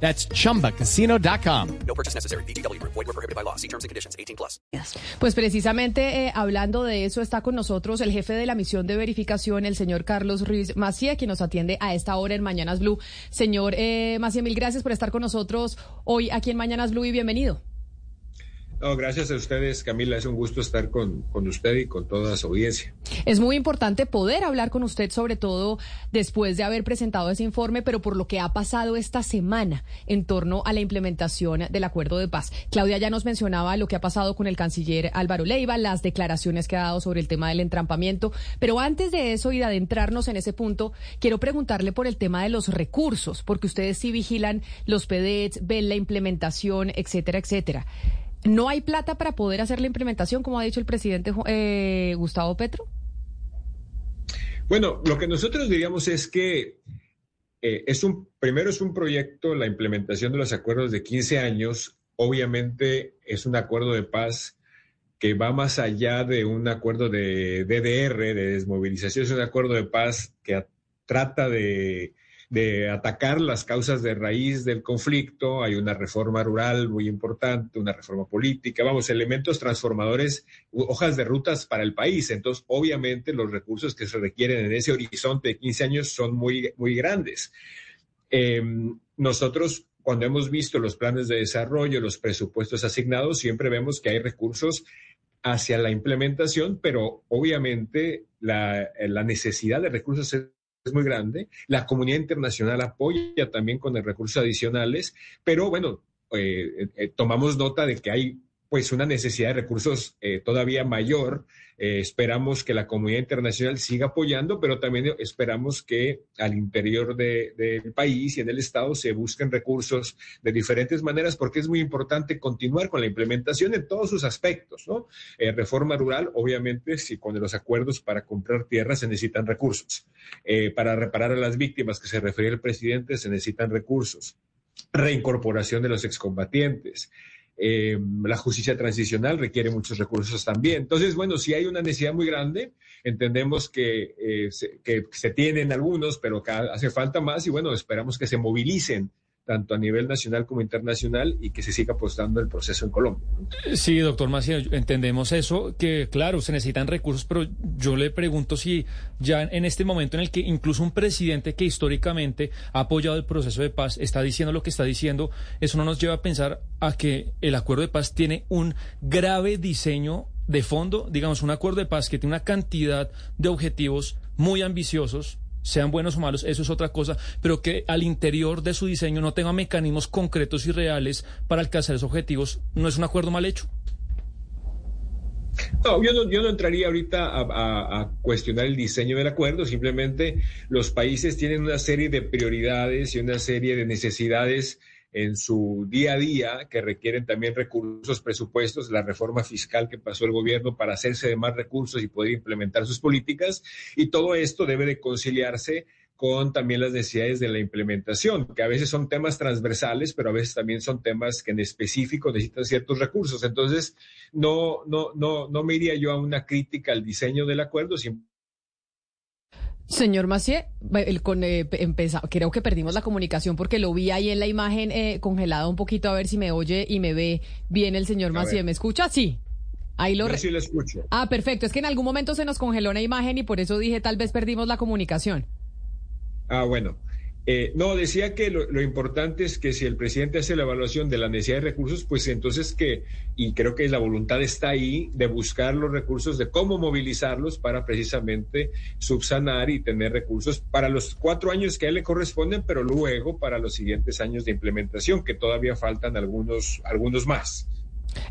That's chumbacasino.com. No purchase necessary. BGW. Void were prohibited by law. See terms and conditions. 18 plus. Pues precisamente eh, hablando de eso está con nosotros el jefe de la misión de verificación, el señor Carlos Ruiz Macié, quien nos atiende a esta hora en Mañanas Blue. Señor eh, Macié, mil gracias por estar con nosotros hoy aquí en Mañanas Blue y bienvenido. No, gracias a ustedes, Camila. Es un gusto estar con, con, usted y con toda su audiencia. Es muy importante poder hablar con usted, sobre todo después de haber presentado ese informe, pero por lo que ha pasado esta semana en torno a la implementación del acuerdo de paz. Claudia ya nos mencionaba lo que ha pasado con el canciller Álvaro Leiva, las declaraciones que ha dado sobre el tema del entrampamiento. Pero antes de eso y de adentrarnos en ese punto, quiero preguntarle por el tema de los recursos, porque ustedes sí vigilan los PDETs, ven la implementación, etcétera, etcétera. ¿No hay plata para poder hacer la implementación, como ha dicho el presidente eh, Gustavo Petro? Bueno, lo que nosotros diríamos es que eh, es un, primero es un proyecto, la implementación de los acuerdos de 15 años, obviamente es un acuerdo de paz que va más allá de un acuerdo de DDR, de desmovilización, es un acuerdo de paz que trata de de atacar las causas de raíz del conflicto. Hay una reforma rural muy importante, una reforma política, vamos, elementos transformadores, hojas de rutas para el país. Entonces, obviamente, los recursos que se requieren en ese horizonte de 15 años son muy, muy grandes. Eh, nosotros, cuando hemos visto los planes de desarrollo, los presupuestos asignados, siempre vemos que hay recursos hacia la implementación, pero obviamente la, la necesidad de recursos es es muy grande. La comunidad internacional apoya también con recursos adicionales, pero bueno, eh, eh, tomamos nota de que hay pues una necesidad de recursos eh, todavía mayor. Eh, esperamos que la comunidad internacional siga apoyando, pero también esperamos que al interior del de, país y en el Estado se busquen recursos de diferentes maneras, porque es muy importante continuar con la implementación en todos sus aspectos, ¿no? Eh, reforma rural, obviamente, si con los acuerdos para comprar tierras se necesitan recursos. para reparar a las víctimas que se refería el presidente se necesitan recursos. Reincorporación de los excombatientes. Eh, la justicia transicional requiere muchos recursos también. Entonces, bueno, si hay una necesidad muy grande, entendemos que, eh, se, que se tienen algunos, pero que hace falta más y bueno, esperamos que se movilicen tanto a nivel nacional como internacional y que se siga apostando el proceso en Colombia. Sí, doctor Maciel, entendemos eso, que claro, se necesitan recursos, pero yo le pregunto si ya en este momento en el que incluso un presidente que históricamente ha apoyado el proceso de paz está diciendo lo que está diciendo, eso no nos lleva a pensar a que el acuerdo de paz tiene un grave diseño de fondo, digamos, un acuerdo de paz que tiene una cantidad de objetivos muy ambiciosos, sean buenos o malos, eso es otra cosa, pero que al interior de su diseño no tenga mecanismos concretos y reales para alcanzar esos objetivos, ¿no es un acuerdo mal hecho? No, yo no, entraría ahorita a, cuestionar el diseño del acuerdo, simplemente los países tienen una serie de prioridades y una serie de necesidades en su día a día que requieren también recursos, presupuestos, la reforma fiscal que pasó el gobierno para hacerse de más recursos y poder implementar sus políticas. Y todo esto debe de conciliarse con también las necesidades de la implementación, que a veces son temas transversales, pero a veces también son temas que en específico necesitan ciertos recursos. Entonces, no, no, no, no me iría yo a una crítica al diseño del acuerdo, Señor Macié, el con, eh, empeza, creo que perdimos la comunicación porque lo vi ahí en la imagen eh, congelada un poquito a ver si me oye y me ve bien el señor Macié. ¿Me escucha? Sí. Ahí lo Yo sí lo escucho. Ah, perfecto. Es que en algún momento se nos congeló una imagen y por eso dije tal vez perdimos la comunicación. Ah, bueno. Eh, no, decía que lo, lo, importante es que si el presidente hace la evaluación de la necesidad de recursos, pues entonces que, y creo que la voluntad está ahí, de buscar los recursos, de cómo movilizarlos para precisamente subsanar y tener recursos para los cuatro años que a él le corresponden, pero luego para los siguientes años de implementación, que todavía faltan algunos, algunos más.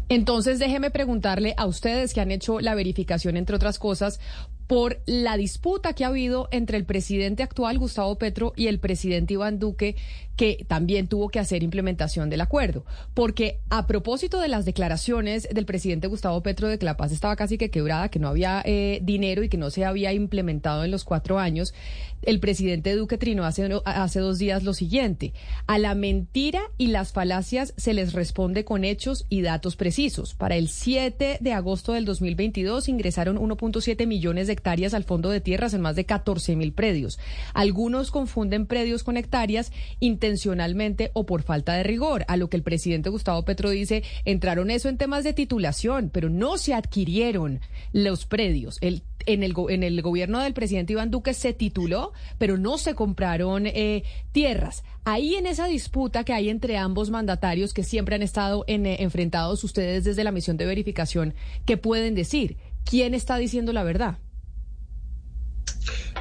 Entonces, déjeme preguntarle a ustedes que han hecho la verificación, entre otras cosas, por la disputa que ha habido entre el presidente actual, Gustavo Petro, y el presidente Iván Duque, que también tuvo que hacer implementación del acuerdo. Porque a propósito de las declaraciones del presidente Gustavo Petro de que la paz estaba casi que quebrada, que no había eh, dinero y que no se había implementado en los cuatro años, el presidente Duque trinó hace, hace dos días lo siguiente. A la mentira y las falacias se les responde con hechos y datos precisos. Para el 7 de agosto del 2022 ingresaron 1.7 millones de hectáreas al fondo de tierras en más de 14 mil predios. Algunos confunden predios con hectáreas intencionalmente o por falta de rigor, a lo que el presidente Gustavo Petro dice, entraron eso en temas de titulación, pero no se adquirieron los predios. En el, en el gobierno del presidente Iván Duque se tituló, pero no se compraron eh, tierras. Ahí en esa disputa que hay entre ambos mandatarios que siempre han estado eh, enfrentados ustedes desde la misión de verificación, ¿qué pueden decir? ¿Quién está diciendo la verdad?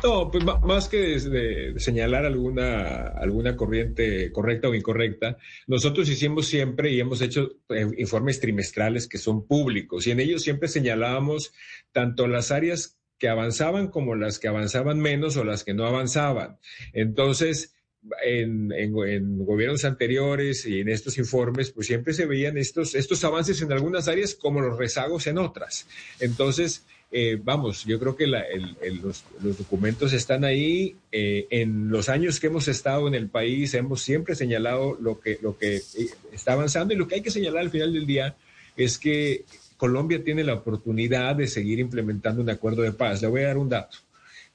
No, pues más que señalar alguna, alguna corriente correcta o incorrecta, nosotros hicimos siempre y hemos hecho eh, informes trimestrales que son públicos y en ellos siempre señalábamos tanto las áreas que avanzaban como las que avanzaban menos o las que no avanzaban. Entonces, en, en, gobiernos anteriores y en estos informes, pues siempre se veían estos, estos avances en algunas áreas como los rezagos en otras. Entonces, eh, vamos, yo creo que los, documentos están ahí. Eh, en los años que hemos estado en el país hemos siempre señalado lo que, lo que eh, está avanzando y lo que hay que señalar al final del día es que Colombia tiene la oportunidad de seguir implementando un acuerdo de paz. Le voy a dar un dato.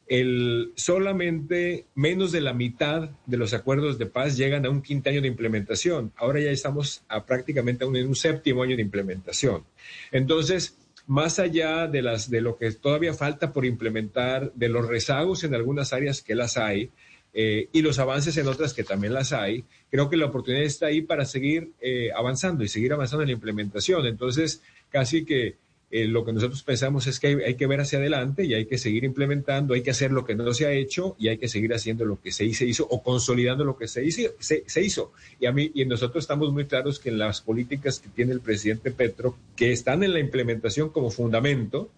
El, solamente menos de la mitad de los acuerdos de paz llegan a un quinto año de implementación. Ahora ya estamos a prácticamente en un séptimo año de implementación. Entonces, más allá de, las, de lo que todavía falta por implementar, de los rezagos en algunas áreas que las hay eh, y los avances en otras que también las hay, creo que la oportunidad está ahí para seguir eh, avanzando y seguir avanzando en la implementación. Entonces, casi que eh, lo que nosotros pensamos es que hay, que ver hacia adelante y hay que seguir implementando, hay que hacer lo que no se ha hecho y hay que seguir haciendo lo que se hizo, o consolidando lo que se hizo. Y a mí y nosotros estamos muy claros que en las políticas que tiene el presidente Petro, que están en la implementación como fundamento,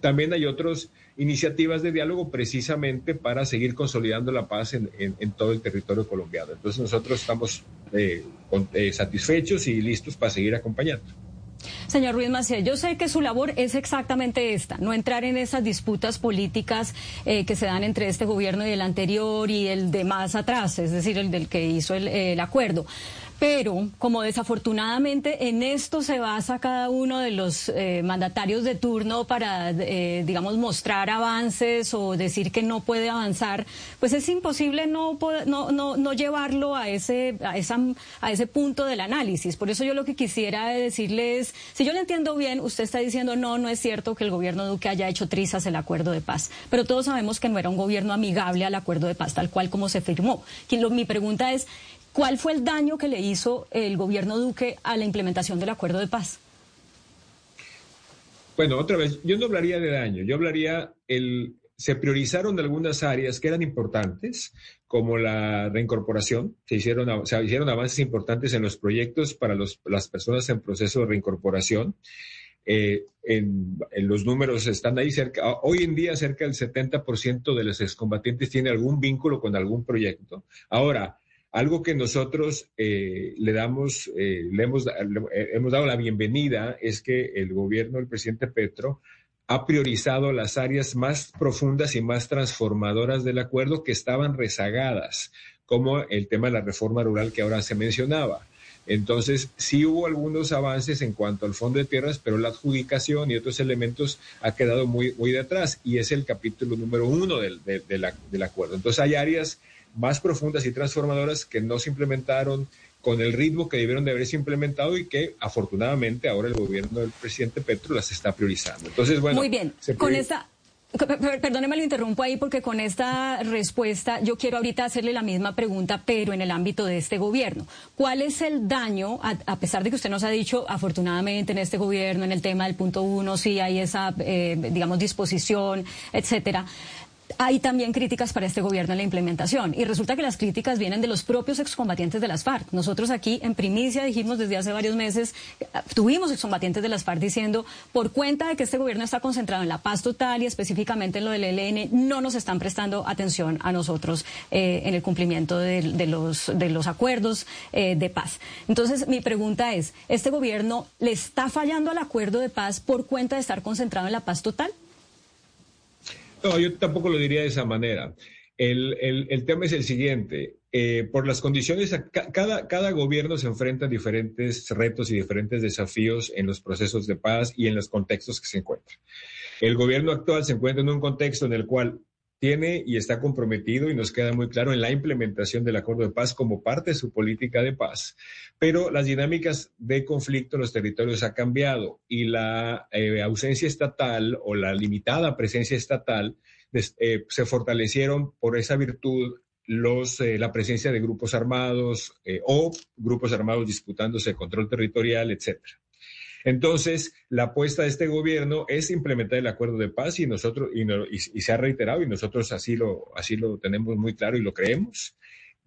también hay otras iniciativas de diálogo precisamente para seguir consolidando la paz en, todo el territorio colombiano. Entonces nosotros estamos eh, eh, satisfechos y listos para seguir acompañando. Señor Ruiz Maciel, yo sé que su labor es exactamente esta, no entrar en esas disputas políticas eh, que se dan entre este gobierno y el anterior y el de más atrás, es decir, el del que hizo el acuerdo. Pero como desafortunadamente en esto se basa cada uno de los eh, mandatarios de turno para, eh, digamos, mostrar avances o decir que no puede avanzar, pues es imposible no, no, no, no llevarlo a ese, a, esa, a ese punto del análisis. Por eso yo lo que quisiera decirle es, si yo le entiendo bien, usted está diciendo no, no es cierto que el gobierno Duque haya hecho trizas el acuerdo de paz, pero todos sabemos que no era un gobierno amigable al acuerdo de paz tal cual como se firmó. Mi pregunta es, ¿Cuál fue el daño que le hizo el gobierno Duque a la implementación del acuerdo de paz? Bueno, otra vez, yo no hablaría de daño, yo hablaría el se priorizaron algunas áreas que eran importantes, como la reincorporación. Se hicieron, avances importantes en los proyectos para las personas en proceso de reincorporación. Eh, los números están ahí cerca. Hoy en día, cerca del 70% de los excombatientes tiene algún vínculo con algún proyecto. Ahora, algo que nosotros eh, le damos, eh, le hemos, hemos dado la bienvenida es que el gobierno del presidente Petro ha priorizado las áreas más profundas y más transformadoras del acuerdo que estaban rezagadas, como el tema de la reforma rural que ahora se mencionaba. Entonces, sí hubo algunos avances en cuanto al fondo de tierras, pero la adjudicación y otros elementos ha quedado muy, muy y es el capítulo número uno del, del acuerdo. Entonces, hay áreas más profundas y transformadoras que no se implementaron con el ritmo que debieron de haberse implementado y que afortunadamente ahora el gobierno del presidente Petro las está priorizando. Entonces, bueno, muy bien. Con esta Perdóneme, lo interrumpo ahí porque con esta respuesta yo quiero ahorita hacerle la misma pregunta, pero en el ámbito de este gobierno. ¿Cuál es el daño, a, pesar de que usted nos ha dicho, afortunadamente en este gobierno, en el tema del punto uno, sí hay esa, eh, digamos, disposición, etcétera? Hay también críticas para este gobierno en la implementación. Y resulta que las críticas vienen de los propios excombatientes de las FARC. Nosotros aquí en primicia dijimos desde hace varios meses, eh, tuvimos excombatientes de las FARC diciendo, por cuenta de que este gobierno está concentrado en la paz total y específicamente en lo del ELN, no nos están prestando atención a nosotros eh, en el cumplimiento de, los, acuerdos eh, de paz. Entonces, mi pregunta es, ¿este gobierno le está fallando al acuerdo de paz por cuenta de estar concentrado en la paz total? No, yo tampoco lo diría de esa manera. El, el, tema es el siguiente. Eh, por las condiciones, cada, cada gobierno se enfrenta a diferentes retos y diferentes desafíos en los procesos de paz y en los contextos que se encuentran. El gobierno actual se encuentra en un contexto en el cual tiene y está comprometido, y nos queda muy claro, en la implementación del acuerdo de paz como parte de su política de paz. Pero las dinámicas de conflicto en los territorios ha cambiado y la eh, ausencia estatal o la limitada presencia estatal eh, se fortalecieron por esa virtud los, eh, la presencia de grupos armados o grupos armados disputándose control territorial, etcétera. Entonces, la apuesta de este gobierno es implementar el acuerdo de paz y nosotros, y, se ha reiterado y nosotros así lo, así lo tenemos muy claro y lo creemos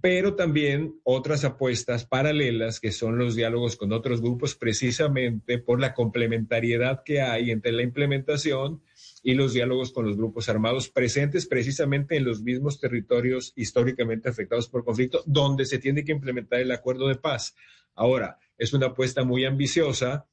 pero también otras apuestas paralelas que son los diálogos con otros grupos precisamente por la complementariedad que hay entre la implementación y los diálogos con los grupos armados presentes precisamente en los mismos territorios históricamente afectados por conflicto donde se tiene que implementar el acuerdo de paz. Ahora, es una apuesta muy ambiciosa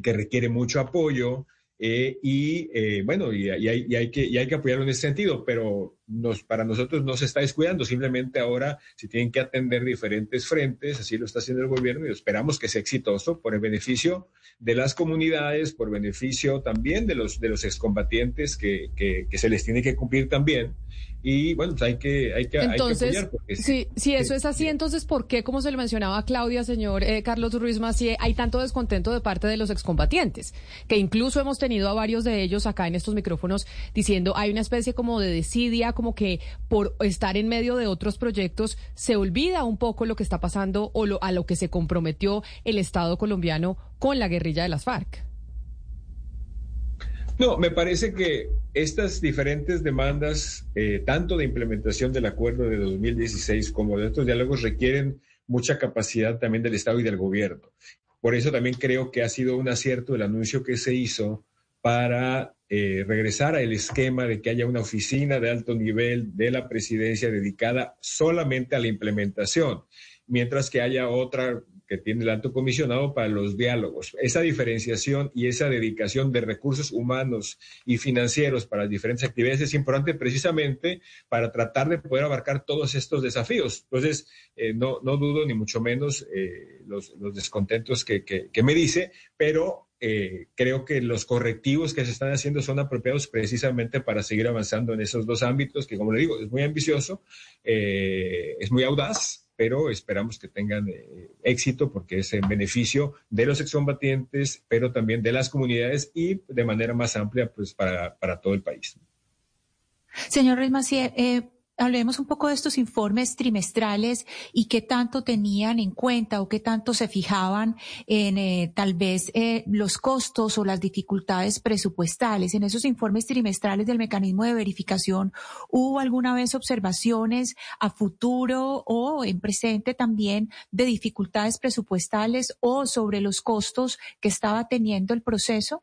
que requiere mucho apoyo eh, y eh, bueno, y, hay, que, y hay que apoyarlo en ese sentido, pero nos, para nosotros no se está descuidando, simplemente ahora se tienen que atender diferentes frentes, así lo está haciendo el gobierno y esperamos que sea exitoso por el beneficio de las comunidades, por beneficio también de los, de los excombatientes que, que se les tiene que cumplir también y bueno, pues hay que, hay que, entonces, hay que apoyar. si, si eso es así, entonces, ¿por qué, como se le mencionaba a Claudia, señor eh, Carlos Ruiz Macié, hay tanto descontento de parte de los excombatientes? Que incluso hemos tenido a varios de ellos acá en estos micrófonos diciendo hay una especie como de desidia, como que por estar en medio de otros proyectos se olvida un poco lo que está pasando o lo, a lo que se comprometió el Estado colombiano con la guerrilla de las FARC. No, me parece que estas diferentes demandas, eh, tanto de implementación del acuerdo de 2016 como de estos diálogos, requieren mucha capacidad también del Estado y del gobierno. Por eso también creo que ha sido un acierto el anuncio que se hizo para eh, regresar al esquema de que haya una oficina de alto nivel de la presidencia dedicada solamente a la implementación, mientras que haya otra que tiene el alto comisionado para los diálogos. Esa diferenciación y esa dedicación de recursos humanos y financieros para las diferentes actividades es importante precisamente para tratar de poder abarcar todos estos desafíos. Entonces, eh, no, no, dudo ni mucho menos eh, los, descontentos que, que, me dice, pero eh, creo que los correctivos que se están haciendo son apropiados precisamente para seguir avanzando en esos dos ámbitos que, como le digo, es muy ambicioso, es muy audaz pero esperamos que tengan eh, éxito porque es en beneficio de los excombatientes, pero también de las comunidades y de manera más amplia pues para, para todo el país. Señor Reyes Macier, eh, hablemos un poco de estos informes trimestrales y qué tanto tenían en cuenta o qué tanto se fijaban en eh, tal vez eh, los costos o las dificultades presupuestales. En esos informes trimestrales del mecanismo de verificación, ¿hubo alguna vez observaciones a futuro o en presente también de dificultades presupuestales o sobre los costos que estaba teniendo el proceso?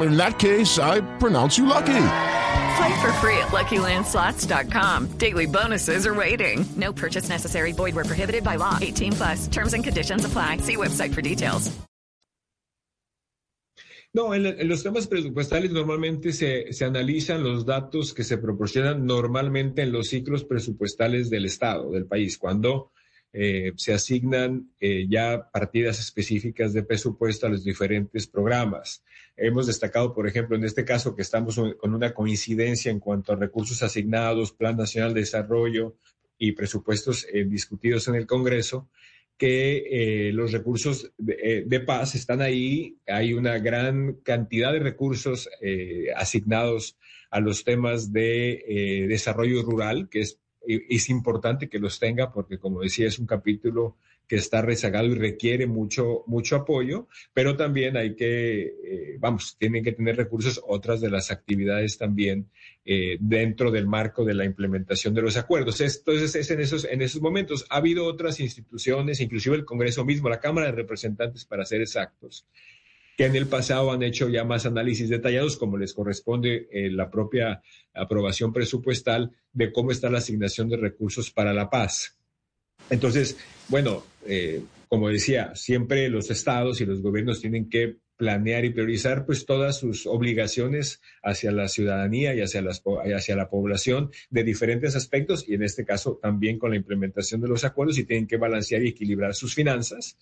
In that case, I pronounce you lucky. Play for free at LuckyLandSlots.com. Daily bonuses are waiting. No purchase necessary. Void were prohibited by law. 18 plus. Terms and conditions apply. See website for details. No, en, en los temas presupuestales normalmente se, se, analizan los datos que se proporcionan normalmente en los ciclos presupuestales del Estado, del país, cuando eh, se asignan eh, ya partidas específicas de presupuesto a los diferentes programas. Hemos destacado, por ejemplo, en este caso que estamos con una coincidencia en cuanto a recursos asignados, Plan Nacional de Desarrollo y presupuestos eh, discutidos en el Congreso. que los recursos de, de, paz están ahí, hay una gran cantidad de recursos asignados a los temas de desarrollo rural, que es, es importante que los tenga porque, como decía, es un capítulo que está rezagado y requiere mucho, mucho apoyo, pero también hay que, eh, vamos, tienen que tener recursos otras de las actividades también eh, dentro del marco de la implementación de los acuerdos. Entonces, es en esos, en esos momentos. Ha habido otras instituciones, inclusive el Congreso mismo, la Cámara de Representantes, para ser exactos, que en el pasado han hecho ya más análisis detallados, como les corresponde eh, la propia aprobación presupuestal de cómo está la asignación de recursos para la paz. Entonces, bueno, eh, como decía, siempre los estados y los gobiernos tienen que planear y priorizar pues todas sus obligaciones hacia la ciudadanía y hacia, las, hacia la población de diferentes aspectos y en este caso también con la implementación de los acuerdos y tienen que balancear y equilibrar sus finanzas.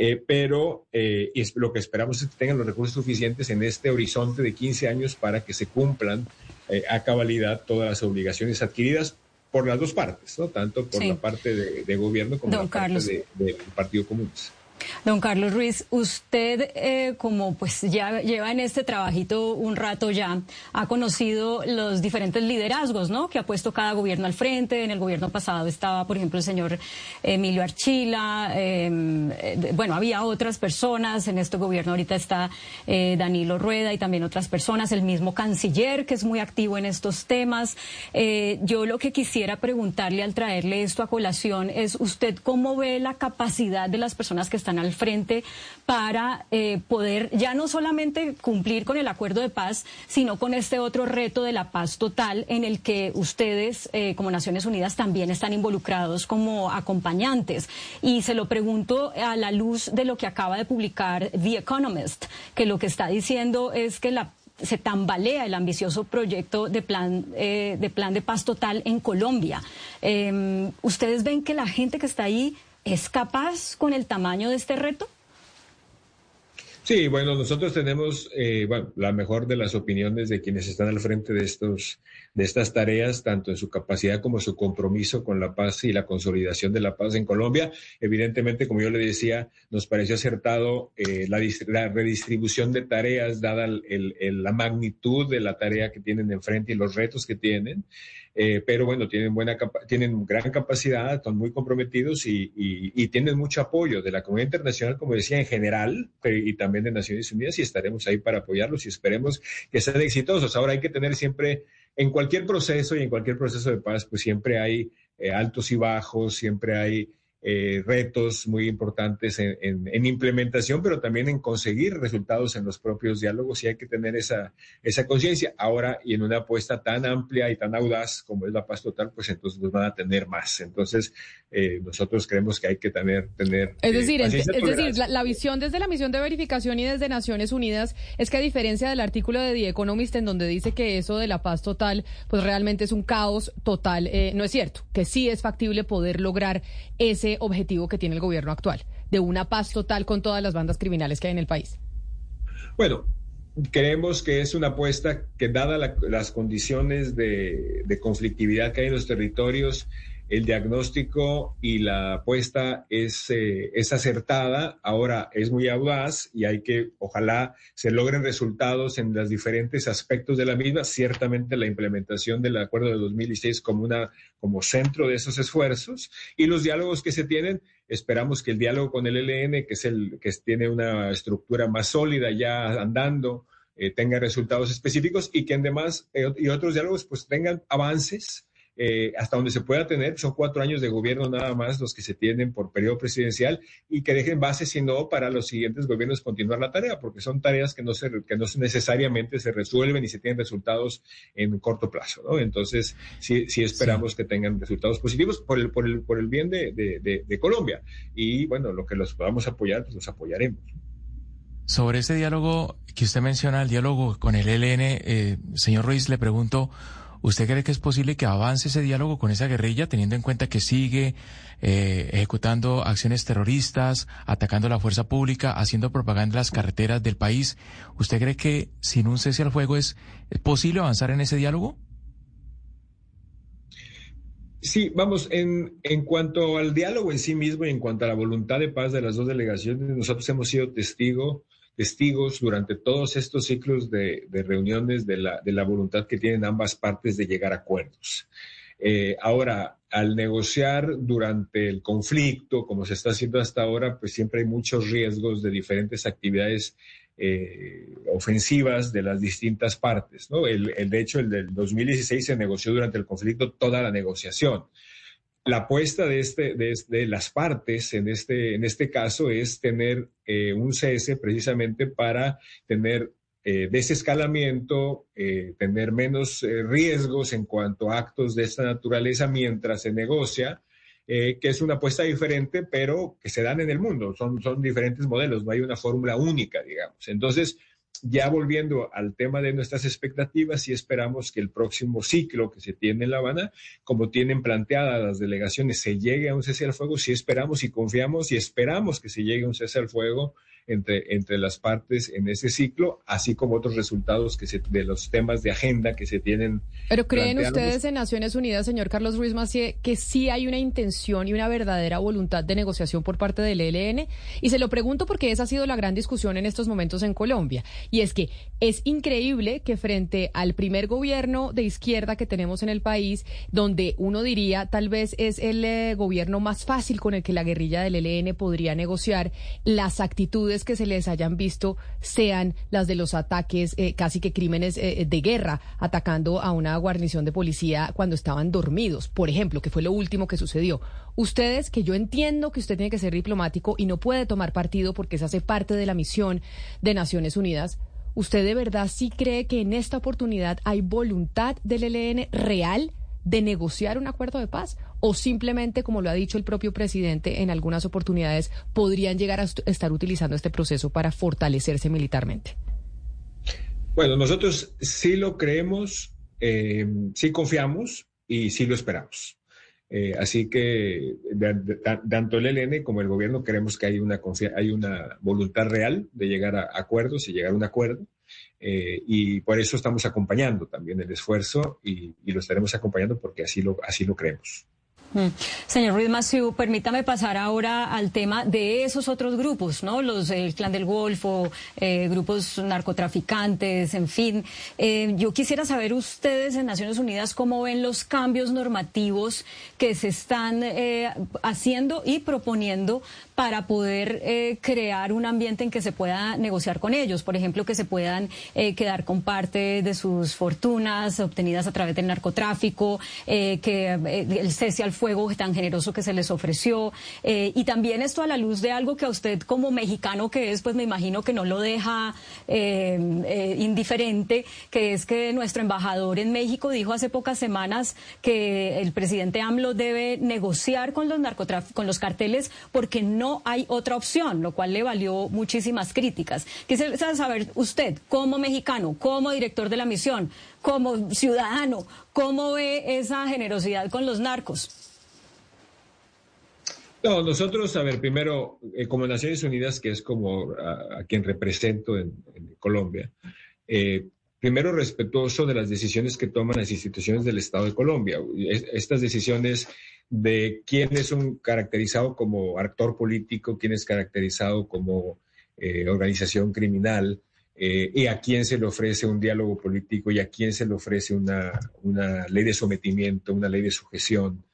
Eh, pero eh, es, lo que esperamos es que tengan los recursos suficientes en este horizonte de 15 años para que se cumplan eh, a cabalidad todas las obligaciones adquiridas por las dos partes, ¿no? Tanto por la parte de, de, gobierno como Don la parte del de, Partido Comunista. Don Carlos Ruiz, usted eh, como pues ya lleva en este trabajito un rato ya, ha conocido los diferentes liderazgos, ¿no? Que ha puesto cada gobierno al frente. En el gobierno pasado estaba, por ejemplo, el señor Emilio Archila. Eh, bueno, había otras personas. En este gobierno ahorita está eh, Danilo Rueda y también otras personas. El mismo canciller que es muy activo en estos temas. Yo lo que quisiera preguntarle al traerle esto a colación es usted cómo ve la capacidad de las personas que están al frente para eh, poder ya no solamente cumplir con el acuerdo de paz, sino con este otro reto de la paz total en el que ustedes eh, como Naciones Unidas también están involucrados como acompañantes. Y se lo pregunto a la luz de lo que acaba de publicar The Economist, que lo que está diciendo es que se tambalea el ambicioso proyecto de plan, eh, de plan de paz total en Colombia. Eh, ¿Ustedes ven que la gente que está ahí ¿Es capaz con el tamaño de este reto? Sí, bueno, nosotros tenemos eh, bueno, la mejor de las opiniones de quienes están al frente de, estos, de estas tareas, tanto en su capacidad como su compromiso con la paz y la consolidación de la paz en Colombia. Evidentemente, como yo le decía, nos pareció acertado eh, la, la, redistribución de tareas, dada el, la magnitud de la tarea que tienen enfrente y los retos que tienen. Eh, pero bueno, tienen, buena tienen gran capacidad, son muy comprometidos y, tienen mucho apoyo de la comunidad internacional, como decía, en general, y también de Naciones Unidas, y estaremos ahí para apoyarlos y esperemos que sean exitosos. Ahora hay que tener siempre, en cualquier proceso y en cualquier proceso de paz, pues siempre hay eh, altos y bajos, siempre hay eh, retos muy importantes en, en, en, implementación, pero también en conseguir resultados en los propios diálogos y hay que tener esa, esa conciencia. Ahora, y en una apuesta tan amplia y tan audaz como es la paz total, pues entonces nos van a tener más. Entonces, eh, nosotros creemos que hay que tener... tener es decir, eh, es, es decir la, la, visión desde la misión de verificación y desde Naciones Unidas es que a diferencia del artículo de The Economist en donde dice que eso de la paz total, pues realmente es un caos total, eh, no es cierto, que sí es factible poder lograr ese objetivo que tiene el gobierno actual, de una paz total con todas las bandas criminales que hay en el país? Bueno, creemos que es una apuesta que, dada la, las condiciones de, conflictividad que hay en los territorios, el diagnóstico y la apuesta es, eh, es acertada, ahora es muy audaz y hay que, ojalá, se logren resultados en los diferentes aspectos de la misma. Ciertamente la implementación del acuerdo de 2016 como, una, como centro de esos esfuerzos y los diálogos que se tienen. Esperamos que el diálogo con el ELN, que es el que tiene una estructura más sólida ya andando, eh, tenga resultados específicos y que además eh, y otros diálogos pues tengan avances eh, hasta donde se pueda tener, son cuatro años de gobierno nada más los que se tienen por periodo presidencial y que dejen base, si no, para los siguientes gobiernos continuar la tarea, porque son tareas que no, se, que no necesariamente se resuelven y se tienen resultados en corto plazo, ¿no? Entonces, sí, sí esperamos sí. que tengan resultados positivos por el, por el, por el bien de, de, de, de Colombia. Y bueno, lo que los podamos apoyar, pues los apoyaremos. Sobre ese diálogo que usted menciona, el diálogo con el ELN, eh, señor Ruiz, le pregunto, ¿Usted cree que es posible que avance ese diálogo con esa guerrilla, teniendo en cuenta que sigue eh, ejecutando acciones terroristas, atacando la fuerza pública, haciendo propaganda en las carreteras del país? ¿Usted cree que sin un cese al fuego es posible avanzar en ese diálogo? Sí, vamos, en, en cuanto al diálogo en sí mismo y en cuanto a la voluntad de paz de las dos delegaciones, nosotros hemos sido testigo, testigos durante todos estos ciclos de, reuniones de la, de la voluntad que tienen ambas partes de llegar a acuerdos. Eh, ahora, al negociar durante el conflicto, como se está haciendo hasta ahora, pues siempre hay muchos riesgos de diferentes actividades eh, ofensivas de las distintas partes. ¿no? El, de hecho, el del 2016 se negoció durante el conflicto toda la negociación. La apuesta de, este, de, de las partes en este, en este caso es tener eh, un cese precisamente para tener eh, desescalamiento, eh, tener menos riesgos en cuanto a actos de esta naturaleza mientras se negocia, que es una apuesta diferente, pero que se dan en el mundo. Son, son diferentes modelos, no hay una fórmula única, digamos. Entonces, ya volviendo al tema de nuestras expectativas, y esperamos que el próximo ciclo que se tiene en La Habana, como tienen planteadas las delegaciones, se llegue a un cese al fuego, si esperamos y confiamos y esperamos que se llegue a un cese al fuego entre, entre las partes en ese ciclo, así como otros resultados que se, de los temas de agenda que se tienen. Pero creen ustedes en Naciones Unidas, señor Carlos Ruiz Macié, que sí hay una intención y una verdadera voluntad de negociación por parte del ELN? Y se lo pregunto porque esa ha sido la gran discusión en estos momentos en Colombia. Y es que es increíble que frente al primer gobierno de izquierda que tenemos en el país, donde uno diría tal vez es el eh, gobierno más fácil con el que la guerrilla del ELN podría negociar, las actitudes que se les hayan visto sean las de los ataques, eh, casi que crímenes eh, de guerra, atacando a una guarnición de policía cuando estaban dormidos, por ejemplo, que fue lo último que sucedió. Ustedes, que yo entiendo que usted tiene que ser diplomático y no puede tomar partido porque esa hace parte de la misión de Naciones Unidas, ¿usted de verdad sí cree que en esta oportunidad hay voluntad del ELN real de negociar un acuerdo de paz? ¿O simplemente, como lo ha dicho el propio presidente en algunas oportunidades, podrían llegar a estar utilizando este proceso para fortalecerse militarmente? Bueno, nosotros sí lo creemos, eh, sí confiamos y sí lo esperamos. Eh, así que tanto el ELN como el gobierno creemos que hay una, hay una voluntad real de llegar a acuerdos y llegar a un acuerdo. Eh, y por eso estamos acompañando también el esfuerzo y, lo estaremos acompañando porque así lo creemos. Mm. Señor Ruiz Massieu, permítame pasar ahora al tema de esos otros grupos, ¿no? Los el Clan del Golfo, eh, grupos narcotraficantes, en fin. Eh, yo quisiera saber ustedes en Naciones Unidas cómo ven los cambios normativos que se están eh, haciendo y proponiendo para poder eh, crear un ambiente en que se pueda negociar con ellos. Por ejemplo, que se puedan eh, quedar con parte de sus fortunas obtenidas a través del narcotráfico, eh, que el cese al fuego tan generoso que se les ofreció. Y también esto a la luz de algo que a usted como mexicano que es, pues me imagino que no lo deja indiferente, que es que nuestro embajador en México dijo hace pocas semanas que el presidente AMLO debe negociar con los narcotráficos, con los carteles, porque no no hay otra opción, lo cual le valió muchísimas críticas. Quisiera saber usted, como mexicano, como director de la misión, como ciudadano, ¿cómo ve esa generosidad con los narcos? No, nosotros, a ver, primero, eh, como Naciones Unidas, que es como a, quien represento en, en Colombia, eh, primero respetuoso de las decisiones que toman las instituciones del Estado de Colombia. Estas decisiones de quién es un caracterizado como actor político, quién es caracterizado como eh, organización criminal, eh, y a quién se le ofrece un diálogo político y a quién se le ofrece una, una ley de sometimiento, una ley de sujeción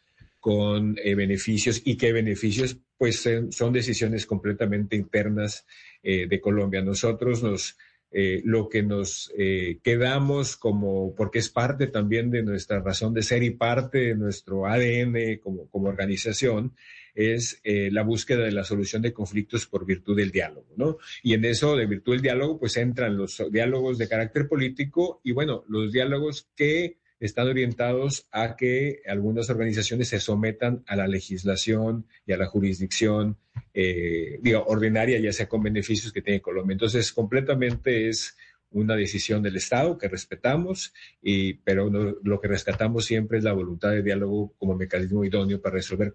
con eh, beneficios y qué beneficios, pues son decisiones completamente internas de Colombia. Nosotros nos eh, lo que nos eh, quedamos como, porque es parte también de nuestra razón de ser y parte de nuestro ADN como, como organización, es eh, la búsqueda de la solución de conflictos por virtud del diálogo, ¿no? Y en eso, de virtud del diálogo, pues entran los diálogos de carácter político y, bueno, los diálogos que están orientados a que algunas organizaciones se sometan a la legislación y a la jurisdicción, eh, digo, ordinaria, ya sea con beneficios que tiene Colombia. Entonces, completamente es una decisión del Estado que respetamos, y, pero lo que rescatamos siempre es la voluntad de diálogo como mecanismo idóneo para resolver,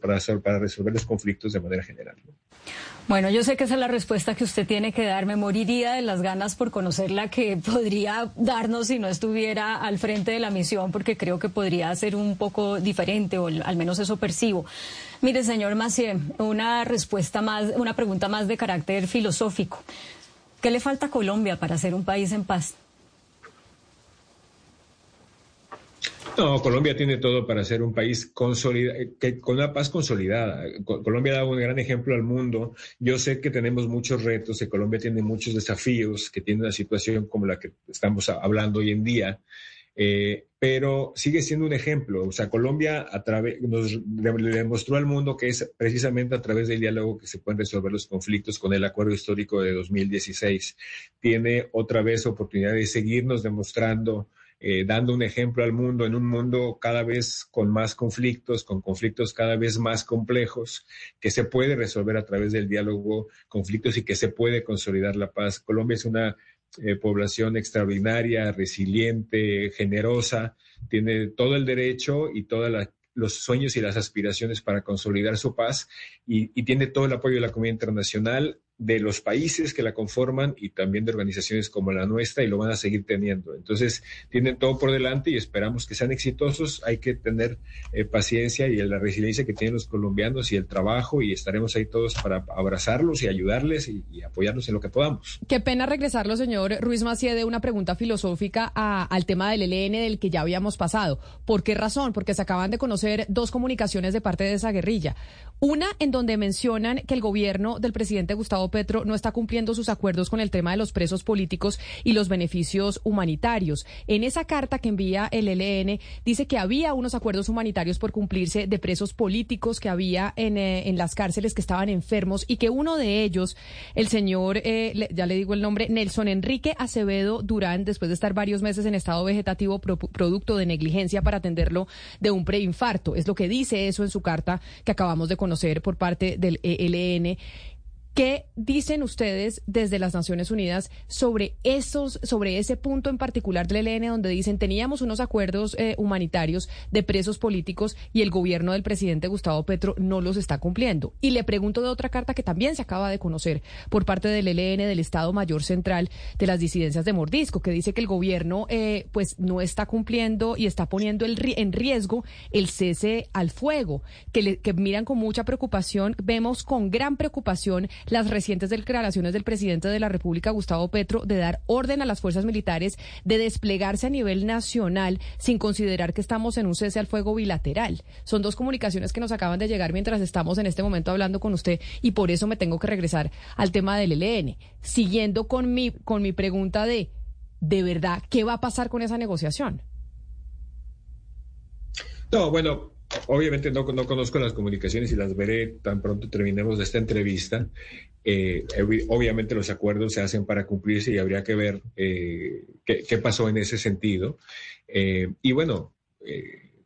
para, para resolver los conflictos de manera general. Bueno, yo sé que esa es la respuesta que usted tiene que dar. Me moriría de las ganas por conocer la que podría darnos si no estuviera al frente de la misión, porque creo que podría ser un poco diferente, o al menos eso percibo. Mire, señor Macié, una respuesta más, una pregunta más de carácter filosófico. ¿Qué le falta a Colombia para ser un país en paz? No, Colombia tiene todo para ser un país con una paz consolidada. Colombia dado un gran ejemplo al mundo. Yo sé que tenemos muchos retos, que Colombia tiene muchos desafíos, que tiene una situación como la que estamos hablando hoy en día. Eh, pero sigue siendo un ejemplo. O sea, Colombia a través, nos demostró al mundo que es precisamente a través del diálogo que se pueden resolver los conflictos con el acuerdo histórico de 2016. Tiene otra vez oportunidad de seguirnos demostrando eh, dando un ejemplo al mundo en un mundo cada vez con más conflictos, con conflictos cada vez más complejos, que se puede resolver a través del diálogo conflictos y que se puede consolidar la paz. Colombia es una eh, población extraordinaria, resiliente, generosa, tiene todo el derecho y todos los sueños y las aspiraciones para consolidar su paz y, y, tiene todo el apoyo de la comunidad internacional de los países que la conforman y también de organizaciones como la nuestra y lo van a seguir teniendo. Entonces, tienen todo por delante y esperamos que sean exitosos. Hay que tener eh, paciencia y la resiliencia que tienen los colombianos y el trabajo y estaremos ahí todos para abrazarlos y ayudarles y, apoyarlos en lo que podamos. Qué pena regresarlo, señor Ruiz Macié, de una pregunta filosófica al tema del ELN del que ya habíamos pasado. ¿Por qué razón? Porque se acaban de conocer dos comunicaciones de parte de esa guerrilla. Una en donde mencionan que el gobierno del presidente Gustavo Petro no está cumpliendo sus acuerdos con el tema de los presos políticos y los beneficios humanitarios. En esa carta que envía el ELN dice que había unos acuerdos humanitarios por cumplirse de presos políticos que había en, eh, en las cárceles que estaban enfermos y que uno de ellos, el señor, eh, ya le digo el nombre, Nelson Enrique Acevedo Durán, después de estar varios meses en estado vegetativo producto de negligencia para atenderlo de un preinfarto. Es lo que dice eso en su carta que acabamos de conocer por parte del ELN. ¿Qué dicen ustedes desde las Naciones Unidas sobre esos, sobre ese punto en particular del ELN donde dicen teníamos unos acuerdos eh, humanitarios de presos políticos y el gobierno del presidente Gustavo Petro no los está cumpliendo? Y le pregunto de otra carta que también se acaba de conocer por parte del ELN del Estado Mayor Central de las disidencias de Mordisco, que dice que el gobierno eh, pues no está cumpliendo y está poniendo el, en riesgo el cese al fuego, que, que miran con mucha preocupación, vemos con gran preocupación las recientes declaraciones del presidente de la República, Gustavo Petro, de dar orden a las fuerzas militares de desplegarse a nivel nacional sin considerar que estamos en un cese al fuego bilateral. Son dos comunicaciones que nos acaban de llegar mientras estamos en este momento hablando con usted y por eso me tengo que regresar al tema del ELN. Siguiendo con mi, con mi pregunta de, ¿de verdad qué va a pasar con esa negociación? No, bueno, Obviamente no, no, conozco las comunicaciones y las veré tan pronto terminemos esta entrevista. Eh, obviamente los acuerdos se hacen para cumplirse y habría que ver eh, qué, qué, pasó en ese sentido. Eh, y bueno,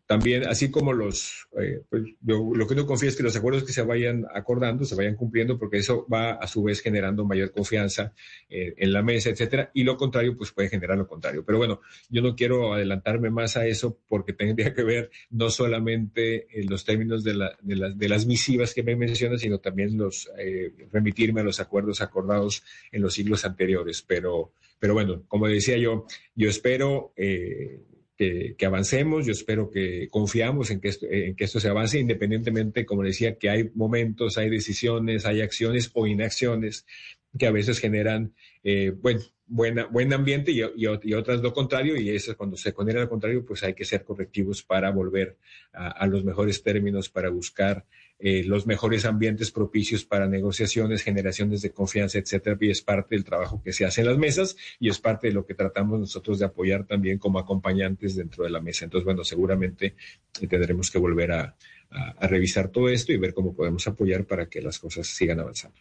también, así como los, eh, pues, lo que uno confía es que los acuerdos que se vayan acordando se vayan cumpliendo, porque eso va a su vez generando mayor confianza eh, en la mesa, etcétera. Y lo contrario, pues puede generar lo contrario. Pero bueno, yo no quiero adelantarme más a eso porque tendría que ver no solamente en los términos de, la, de, las, de las misivas que me mencionas, sino también los eh, remitirme a los acuerdos acordados en los siglos anteriores. Pero, pero bueno, como decía yo, yo espero que, avancemos. Yo espero que confiamos en que, esto, en que esto se avance, independientemente, como decía, que hay momentos, hay decisiones, hay acciones o inacciones que a veces generan eh, buen, buena, buen ambiente y, y, otras lo contrario, y eso cuando se genera lo contrario, pues hay que ser correctivos para volver a los mejores términos, para buscar eh, los mejores ambientes propicios para negociaciones, generaciones de confianza, etcétera, y es parte del trabajo que se hace en las mesas y es parte de lo que tratamos nosotros de apoyar también como acompañantes dentro de la mesa. Entonces, bueno, seguramente eh, tendremos que volver a, revisar todo esto y ver cómo podemos apoyar para que las cosas sigan avanzando.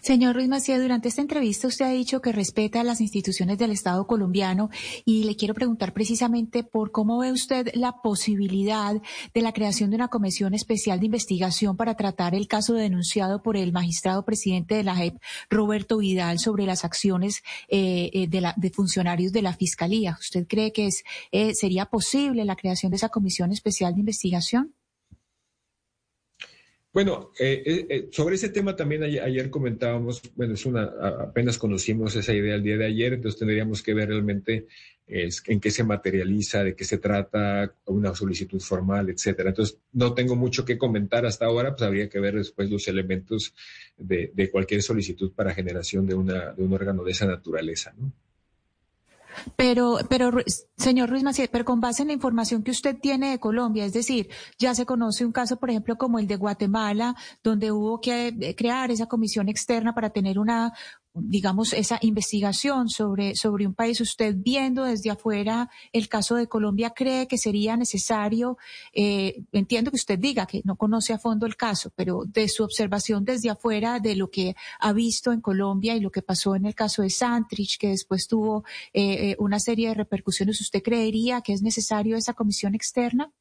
Señor Ruiz Macías, durante esta entrevista usted ha dicho que respeta las instituciones del Estado colombiano y le quiero preguntar precisamente por cómo ve usted la posibilidad de la creación de una comisión especial de investigación para tratar el caso denunciado por el magistrado presidente de la JEP, Roberto Vidal, sobre las acciones eh, eh, de, la, de, funcionarios de la Fiscalía. ¿Usted cree que es, eh, sería posible la creación de esa comisión especial de investigación? Bueno, eh, eh, eh, sobre ese tema también ayer, comentábamos, bueno, es una, apenas conocimos esa idea el día de ayer, entonces tendríamos que ver realmente en qué se materializa, de qué se trata, una solicitud formal, etcétera. Entonces, no tengo mucho que comentar hasta ahora, pues habría que ver después los elementos de, de cualquier solicitud para generación de, una, de un órgano de esa naturaleza, ¿no? Pero, pero, señor Ruiz Maciel, pero con base en la información que usted tiene de Colombia, es decir, ya se conoce un caso, por ejemplo, como el de Guatemala, donde hubo que eh, crear esa comisión externa para tener una, digamos, esa investigación sobre, sobre un país, usted viendo desde afuera el caso de Colombia, cree que sería necesario, eh, entiendo que usted diga que no conoce a fondo el caso, pero de su observación desde afuera de lo que ha visto en Colombia y lo que pasó en el caso de Santrich, que después tuvo eh, eh, una serie de repercusiones, ¿usted creería que es necesario esa comisión externa?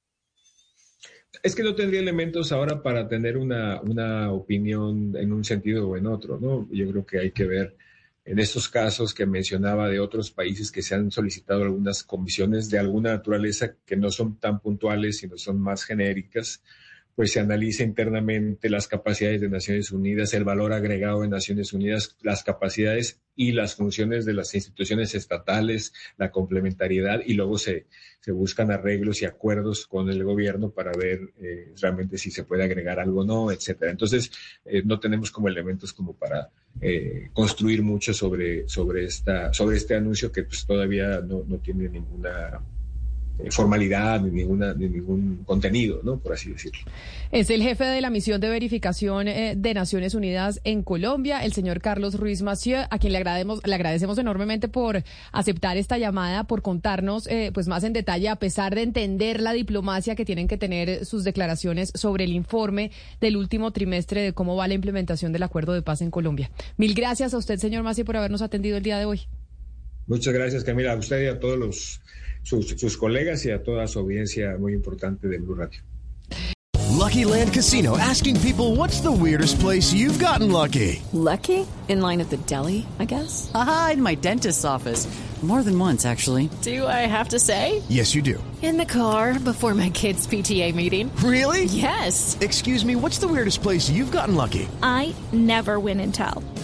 Es que no tendría elementos ahora para tener una, una, opinión en un sentido o en otro, ¿no? Yo creo que hay que ver en estos casos que mencionaba de otros países que se han solicitado algunas comisiones de alguna naturaleza que no son tan puntuales, sino son más genéricas pues se analiza internamente las capacidades de Naciones Unidas, el valor agregado de Naciones Unidas, las capacidades y las funciones de las instituciones estatales, la complementariedad y luego se, se buscan arreglos y acuerdos con el gobierno para ver eh, realmente si se puede agregar algo o no, etcétera. Entonces, eh, no tenemos como elementos como para eh, construir mucho sobre, sobre, esta, sobre este anuncio que pues, todavía no, no tiene ninguna formalidad ni, ninguna, ni ningún contenido, ¿no? Por así decirlo. Es el jefe de la misión de verificación eh, de Naciones Unidas en Colombia, el señor Carlos Ruiz Massieu, a quien le agradecemos, le agradecemos enormemente por aceptar esta llamada, por contarnos eh, pues más en detalle, a pesar de entender la diplomacia que tienen que tener sus declaraciones sobre el informe del último trimestre de cómo va la implementación del acuerdo de paz en Colombia. Mil gracias a usted, señor Massieu, por habernos atendido el día de hoy. Muchas gracias, Camila. A usted y a todos los sus, sus colegas y a toda su audiencia muy importante de Blue Radio. Lucky Land Casino asking people what's the weirdest place you've gotten lucky? Lucky? In line at the deli, I guess. Aha, in my dentist's office. More than once, actually. Do I have to say? Yes, you do. In the car before my kids' PTA meeting. Really? Yes. Excuse me, what's the weirdest place you've gotten lucky? I never win and tell.